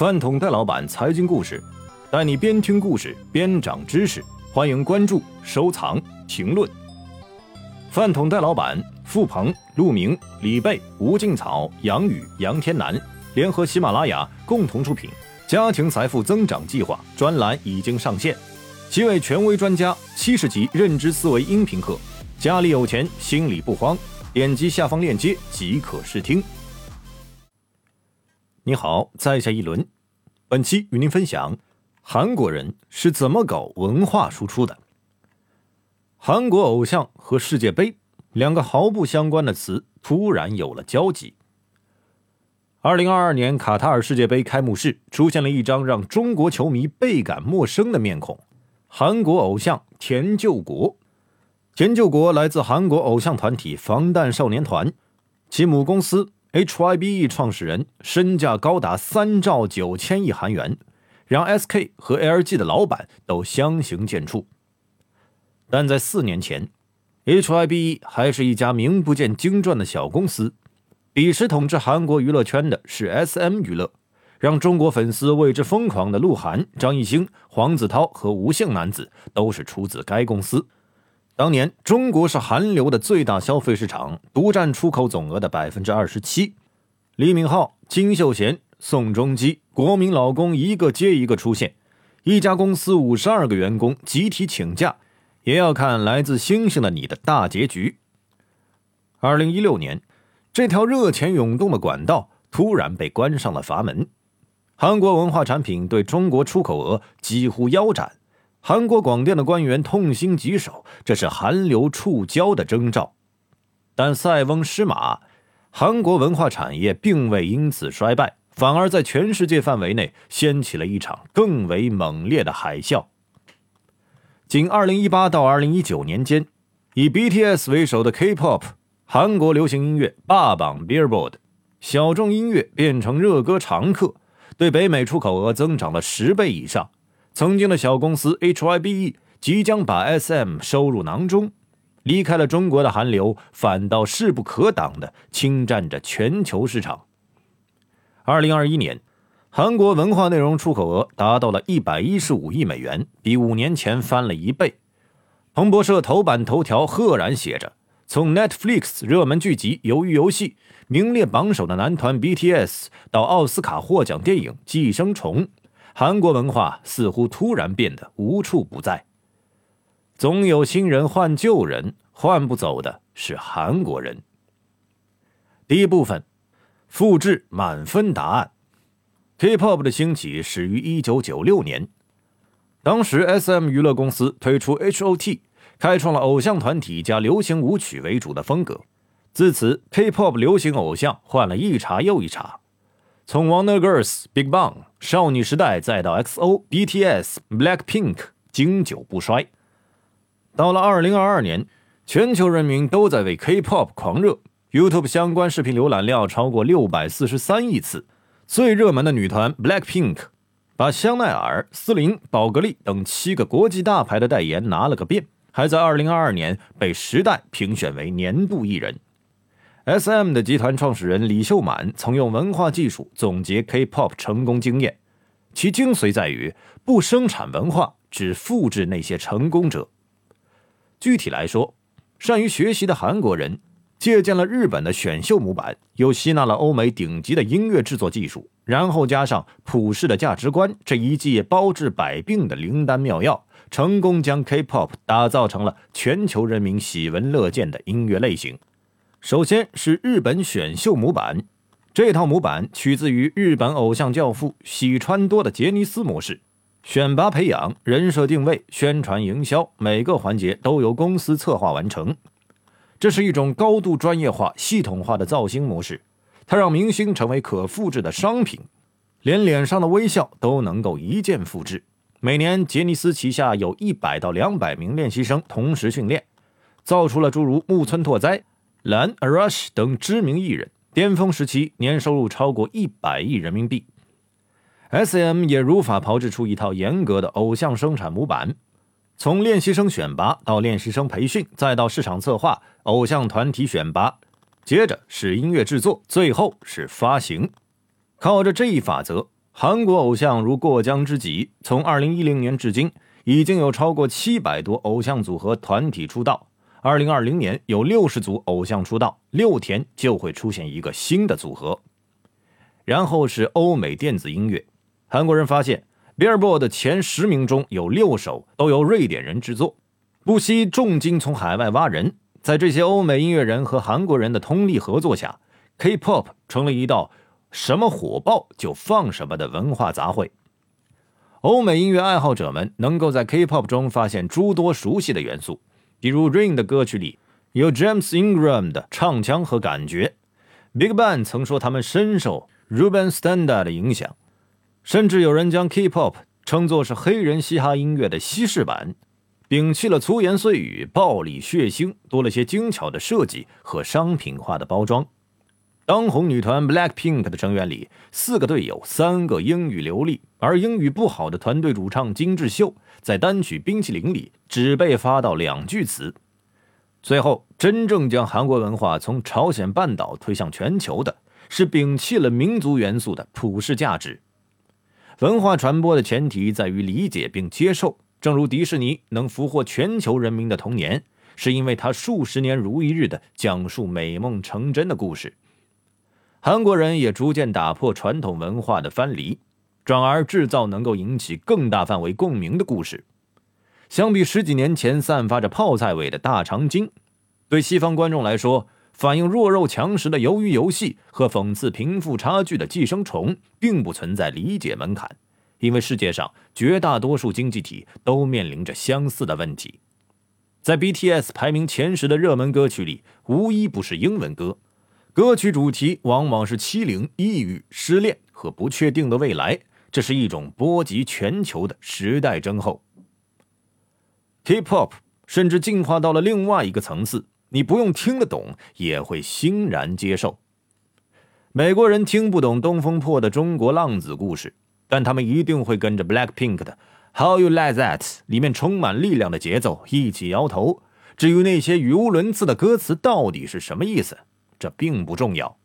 饭桶戴老板财经故事，带你边听故事边长知识。欢迎关注、收藏、评论。饭桶戴老板，付鹏、陆明、李贝、吴静草、杨宇、杨天南联合喜马拉雅共同出品《家庭财富增长计划》专栏已经上线，七位权威专家七十集认知思维音频课，家里有钱，心里不慌。点击下方链接即可试听。你好，在下一轮。本期与您分享韩国人是怎么搞文化输出的。韩国偶像和世界杯两个毫不相关的词突然有了交集。二零二二年卡塔尔世界杯开幕式出现了一张让中国球迷倍感陌生的面孔——韩国偶像田救国。田救国来自韩国偶像团体防弹少年团，其母公司 HYBE 创始人身价高达三兆九千亿韩元，让 SK 和 LG 的老板都相形见绌。但在四年前，HYBE 还是一家名不见经传的小公司。彼时统治韩国娱乐圈的是 SM 娱乐，让中国粉丝为之疯狂的鹿晗、张艺兴、黄子韬和吴姓男子都是出自该公司。当年，中国是韩流的最大消费市场，独占出口总额的百分之二十七。李敏镐、金秀贤、宋仲基，国民老公一个接一个出现。一家公司五十二个员工集体请假，也要看来自星星的你的大结局。二零一六年，这条热钱涌动的管道突然被关上了阀门，韩国文化产品对中国出口额几乎腰斩。韩国广电的官员痛心疾首，这是韩流触礁的征兆。但塞翁失马，韩国文化产业并未因此衰败，反而在全世界范围内掀起了一场更为猛烈的海啸。仅2018到2019年间，以 BTS 为首的 K-pop 韩国流行音乐霸榜 Billboard，小众音乐变成热歌常客，对北美出口额增长了十倍以上。曾经的小公司 HYBE 即将把 SM 收入囊中，离开了中国的韩流反倒势不可挡地侵占着全球市场。二零二一年，韩国文化内容出口额达到了一百一十五亿美元，比五年前翻了一倍。彭博社头版头条赫然写着：“从 Netflix 热门剧集《鱿鱼游戏》名列榜首的男团 BTS，到奥斯卡获奖电影《寄生虫》。”韩国文化似乎突然变得无处不在。总有新人换旧人，换不走的是韩国人。第一部分，复制满分答案。K-pop 的兴起始于1996年，当时 SM 娱乐公司推出 HOT，开创了偶像团体加流行舞曲为主的风格。自此，K-pop 流行偶像换了一茬又一茬。从 Wonder Girls、Big Bang、少女时代，再到 XO、BTS、Blackpink，经久不衰。到了2022年，全球人民都在为 K-pop 狂热，YouTube 相关视频浏览量超过643亿次。最热门的女团 Blackpink，把香奈儿、思林、宝格丽等七个国际大牌的代言拿了个遍，还在2022年被时代评选为年度艺人。S.M. 的集团创始人李秀满曾用文化技术总结 K-pop 成功经验，其精髓在于不生产文化，只复制那些成功者。具体来说，善于学习的韩国人借鉴了日本的选秀模板，又吸纳了欧美顶级的音乐制作技术，然后加上普世的价值观，这一剂包治百病的灵丹妙药，成功将 K-pop 打造成了全球人民喜闻乐见的音乐类型。首先是日本选秀模板，这套模板取自于日本偶像教父喜川多的杰尼斯模式，选拔、培养、人设定位、宣传、营销，每个环节都由公司策划完成。这是一种高度专业化、系统化的造星模式，它让明星成为可复制的商品，连脸上的微笑都能够一键复制。每年，杰尼斯旗下有一百到两百名练习生同时训练，造出了诸如木村拓哉。蓝 Arash 等知名艺人，巅峰时期年收入超过一百亿人民币。S.M. 也如法炮制出一套严格的偶像生产模板，从练习生选拔到练习生培训，再到市场策划、偶像团体选拔，接着是音乐制作，最后是发行。靠着这一法则韩国偶像如过江之鲫，从2010年至今，已经有超过700多偶像组合团体出道。2020年有60组偶像出道，六天就会出现一个新的组合。然后是欧美电子音乐，韩国人发现 Billboard 前十名中有六首都由瑞典人制作，不惜重金从海外挖人。在这些欧美音乐人和韩国人的通力合作下，K-pop 成了一道。什么火爆就放什么的文化杂烩。欧美音乐爱好者们能够在 K-pop 中发现诸多熟悉的元素，比如 Rain 的歌曲里有 James Ingram 的唱腔和感觉。Big Bang 曾说他们深受 Ruben Studdard 的影响，甚至有人将 K-pop 称作是黑人嘻哈音乐的西式版，摒弃了粗言碎语、暴力血腥，多了些精巧的设计和商品化的包装。当红女团 BLACKPINK 的成员里，四个队友三个英语流利，而英语不好的团队主唱金智秀在单曲《冰淇淋》里只被发到两句词。最后，真正将韩国文化从朝鲜半岛推向全球的，是摒弃了民族元素的普世价值。文化传播的前提在于理解并接受。正如迪士尼能俘获全球人民的童年，是因为它数十年如一日的讲述美梦成真的故事。韩国人也逐渐打破传统文化的藩篱，转而制造能够引起更大范围共鸣的故事。相比十几年前散发着泡菜味的大长今，对西方观众来说，反映弱肉强食的《鱿鱼游戏》和讽刺贫富差距的《寄生虫》并不存在理解门槛，因为世界上绝大多数经济体都面临着相似的问题。在 BTS 排名前十的热门歌曲里，无一不是英文歌。歌曲主题往往是欺凌、抑郁、失恋和不确定的未来，这是一种波及全球的时代征候。K-pop 甚至进化到了另外一个层次，你不用听得懂，也会欣然接受。美国人听不懂《东风破》的中国浪子故事，但他们一定会跟着 Blackpink 的《How You Like That》里面充满力量的节奏一起摇头。至于那些语无伦次的歌词到底是什么意思？这并不重要，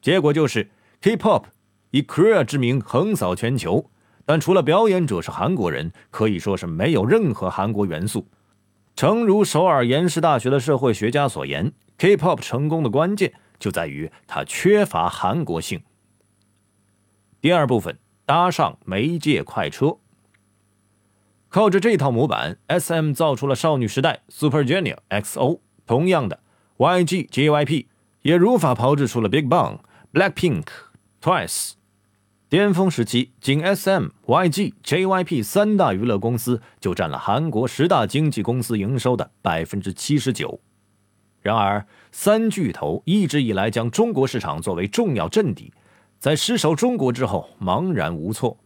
结果就是 K-pop 以 Korea 之名横扫全球，但除了表演者是韩国人，可以说是没有任何韩国元素。诚如首尔延世大学的社会学家所言，K-pop 成功的关键就在于它缺乏韩国性。第二部分搭上媒介快车，靠着这套模板，SM 造出了少女时代 Super Junior、XO，同样的 YG、JYP。也如法炮制出了 Big Bang、Blackpink、Twice。巅峰时期，仅 SM、YG、JYP 三大娱乐公司就占了韩国十大经纪公司营收的百分之七十九。然而，三巨头一直以来将中国市场作为重要阵地，在失守中国之后茫然无措，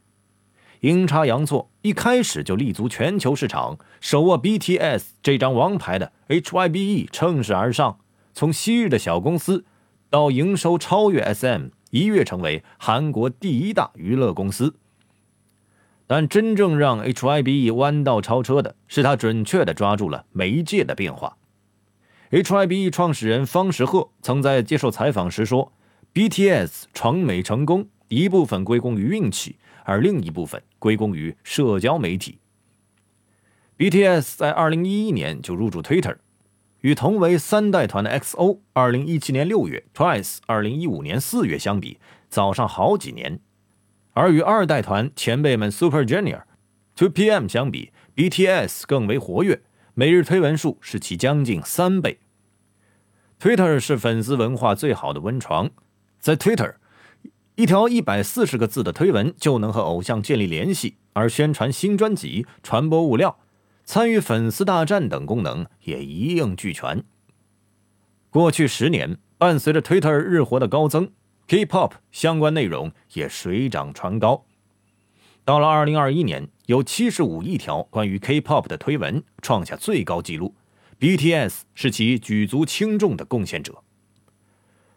阴差阳错，一开始就立足全球市场，手握 BTS 这张王牌的 HYBE 乘势而上。从昔日的小公司，到营收超越 SM，一跃成为韩国第一大娱乐公司。但真正让 HYBE 弯道超车的是，他准确地抓住了媒介的变化。HYBE 创始人方时赫曾在接受采访时说：“BTS 闯美成功，一部分归功于运气，而另一部分归功于社交媒体。”BTS 在2011年就入驻 Twitter。与同为三代团的 XO，二零一七年六月，Twice 二零一五年四月相比，早上好几年；而与二代团前辈们 Super Junior、to pm 相比，BTS 更为活跃，每日推文数是其将近三倍。Twitter 是粉丝文化最好的温床，在 Twitter，一条一百四十个字的推文就能和偶像建立联系，而宣传新专辑、传播物料。参与粉丝大战等功能也一应俱全。过去十年，伴随着 Twitter 日活的高增，K-pop 相关内容也水涨船高。到了2021年，有75亿条关于 K-pop 的推文，创下最高纪录。BTS 是其举足轻重的贡献者。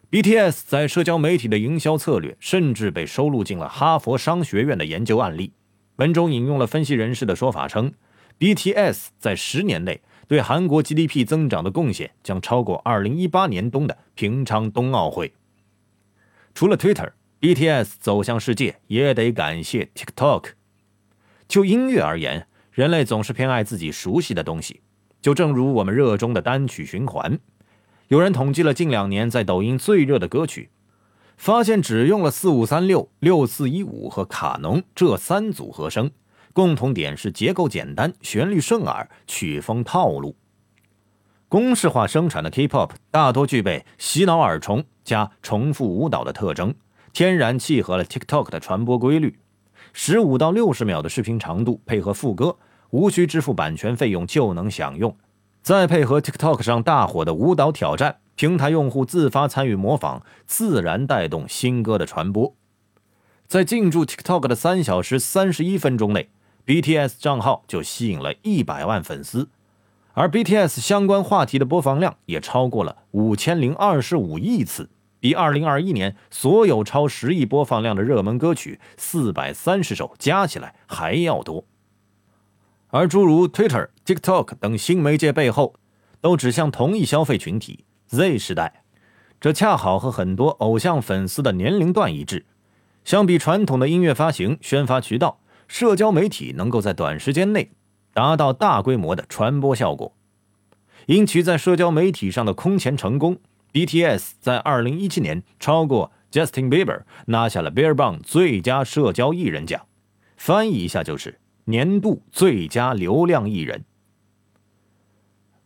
BTS 在社交媒体的营销策略，甚至被收录进了哈佛商学院的研究案例。文中引用了分析人士的说法称。BTS 在十年内对韩国 GDP 增长的贡献将超过2018年冬的平昌冬奥会。除了 Twitter，BTS 走向世界也得感谢 TikTok。就音乐而言，人类总是偏爱自己熟悉的东西，就正如我们热衷的单曲循环。有人统计了近两年在抖音最热的歌曲，发现只用了四五三六、六四一五和卡农这三组合声，共同点是结构简单、旋律顺耳、曲风套路。公式化生产的 K-pop 大多具备洗脑耳虫加重复舞蹈的特征，天然契合了 TikTok 的传播规律。十五到六十秒的视频长度，配合副歌，无需支付版权费用就能享用。再配合 TikTok 上大火的舞蹈挑战，平台用户自发参与模仿，自然带动新歌的传播。在进驻 TikTok 的三小时三十一分钟内，BTS 账号就吸引了一百万粉丝，而 BTS 相关话题的播放量也超过了五千零二十五亿次。比二零二一年所有超十亿播放量的热门歌曲四百三十首加起来还要多，而诸如 Twitter、TikTok 等新媒介背后，都指向同一消费群体 Z 时代，这恰好和很多偶像粉丝的年龄段一致。相比传统的音乐发行宣发渠道，社交媒体能够在短时间内达到大规模的传播效果，因其在社交媒体上的空前成功。BTS 在二零一七年超过 Justin Bieber，拿下了 Billboard 最佳社交艺人奖，翻译一下就是年度最佳流量艺人。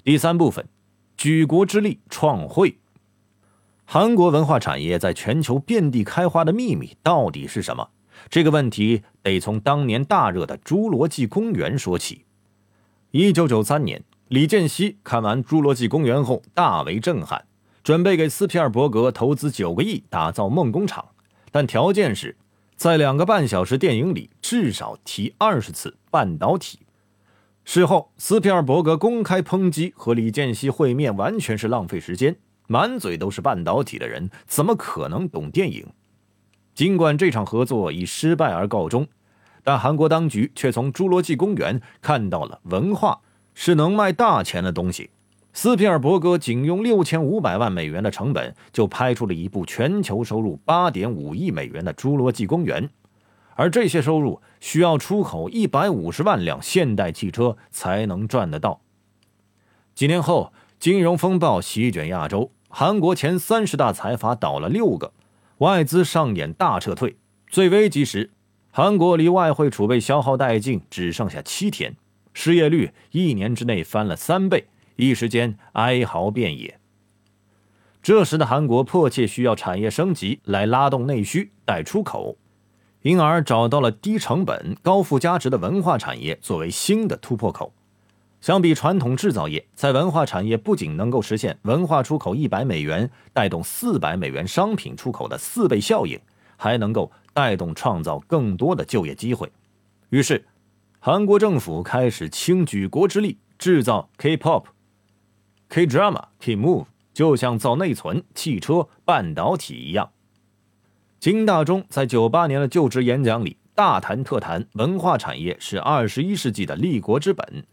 第三部分，举国之力创汇。韩国文化产业在全球遍地开花的秘密到底是什么？这个问题得从当年大热的《侏罗纪公园》说起。一九九三年，李健熙看完《侏罗纪公园》后大为震撼。准备给斯皮尔伯格投资九个亿打造梦工厂，但条件是，在两个半小时电影里至少提二十次半导体。事后，斯皮尔伯格公开抨击和李健熙会面完全是浪费时间，满嘴都是半导体的人怎么可能懂电影？尽管这场合作以失败而告终，但韩国当局却从《侏罗纪公园》看到了文化是能卖大钱的东西。斯皮尔伯格仅用六千五百万美元的成本，就拍出了一部全球收入八点五亿美元的《侏罗纪公园》，而这些收入需要出口一百五十万辆现代汽车才能赚得到。几年后，金融风暴席卷亚洲，韩国前三十大财阀倒了六个，外资上演大撤退。最危急时，韩国离外汇储备消耗殆尽，只剩下七天，失业率一年之内翻了三倍。一时间哀嚎遍野。这时的韩国迫切需要产业升级来拉动内需、带出口，因而找到了低成本、高附加值的文化产业作为新的突破口。相比传统制造业，在文化产业不仅能够实现文化出口一百美元带动四百美元商品出口的四倍效应，还能够带动创造更多的就业机会。于是，韩国政府开始倾举国之力制造 K-pop。K drama, K move，就像造内存、汽车、半导体一样。金大中在九八年的就职演讲里大谈特谈，文化产业是二十一世纪的立国之本。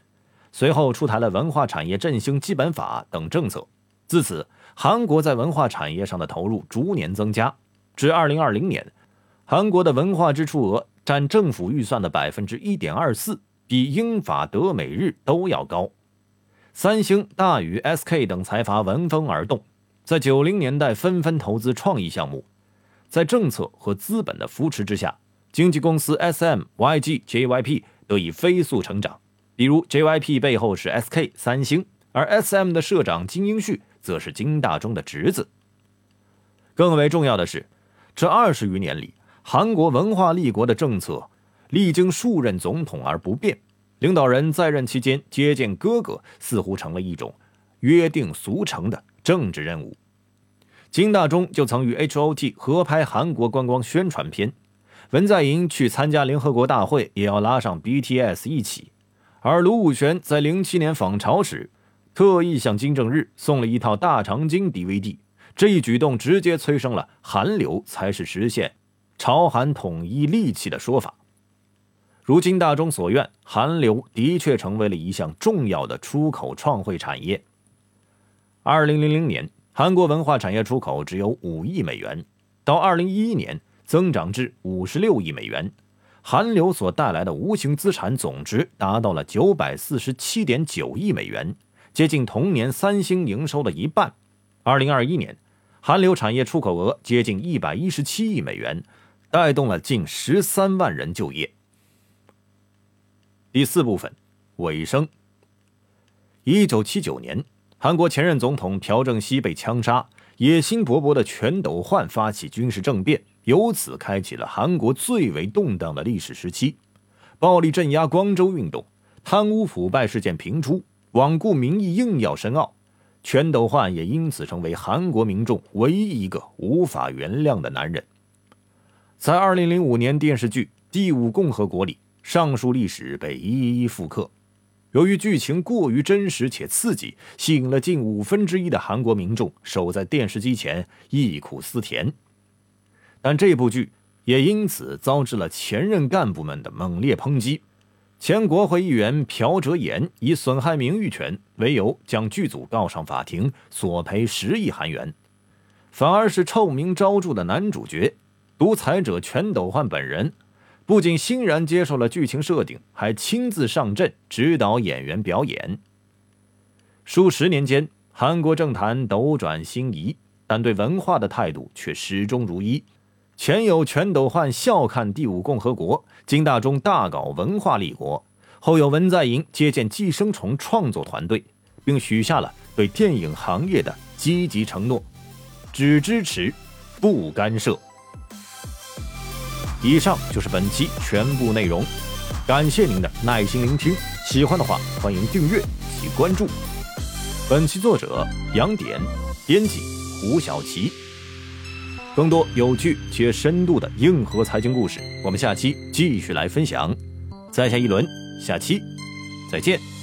随后出台了文化产业振兴基本法等政策。自此，韩国在文化产业上的投入逐年增加。至二零二零年，韩国的文化支出额占政府预算的百分之一点二四，比英法德美日都要高。三星、大宇、SK 等财阀闻风而动，在九零年代纷纷投资创意项目。在政策和资本的扶持之下，经纪公司 SM、YG、JYP 得以飞速成长。比如 JYP 背后是 SK、三星，而 SM 的社长金英旭则是金大中的侄子。更为重要的是，这二十余年里，韩国文化立国的政策历经数任总统而不变。领导人在任期间接见哥哥，似乎成了一种约定俗成的政治任务。金大中就曾与 H.O.T 合拍韩国观光宣传片，文在寅去参加联合国大会也要拉上 BTS 一起。而卢武铉在零七年访朝时，特意向金正日送了一套大长今 DVD，这一举动直接催生了“韩流才是实现朝韩统一利器”的说法。如今大中所愿，韩流的确成为了一项重要的出口创汇产业。二零零零年，韩国文化产业出口只有五亿美元，到二零一一年，增长至五十六亿美元。韩流所带来的无形资产总值达到了九百四十七点九亿美元，接近同年三星营收的一半。二零二一年，韩流产业出口额接近一百一十七亿美元，带动了近十三万人就业。第四部分，尾声。一九七九年，韩国前任总统朴正熙被枪杀，野心勃勃的全斗焕发起军事政变。由此开启了韩国最为动荡的历史时期，暴力镇压光州运动，贪污腐败事件频出，罔顾民意硬要申奥，全斗焕也因此成为韩国民众唯一一个无法原谅的男人。在2005年电视剧《第五共和国》里，上述历史被一一复刻。由于剧情过于真实且刺激，吸引了近五分之一的韩国民众守在电视机前忆苦思甜。但这部剧也因此遭致了前任干部们的猛烈抨击。前国会议员朴哲妍以损害名誉权为由，将剧组告上法庭，索赔十亿韩元。反而是臭名昭著的男主角、独裁者全斗焕本人，不仅欣然接受了剧情设定，还亲自上阵指导演员表演。数十年间，韩国政坛斗转星移，但对文化的态度却始终如一。前有全斗焕笑看第五共和国，金大中大搞文化立国；后有文在寅接见寄生虫创作团队，并许下了对电影行业的积极承诺：只支持，不干涉。以上就是本期全部内容，感谢您的耐心聆听。喜欢的话，欢迎订阅及关注。本期作者杨典，编辑胡小琪。更多有趣且深度的硬核财经故事，我们下期继续来分享。在下一轮，下期再见。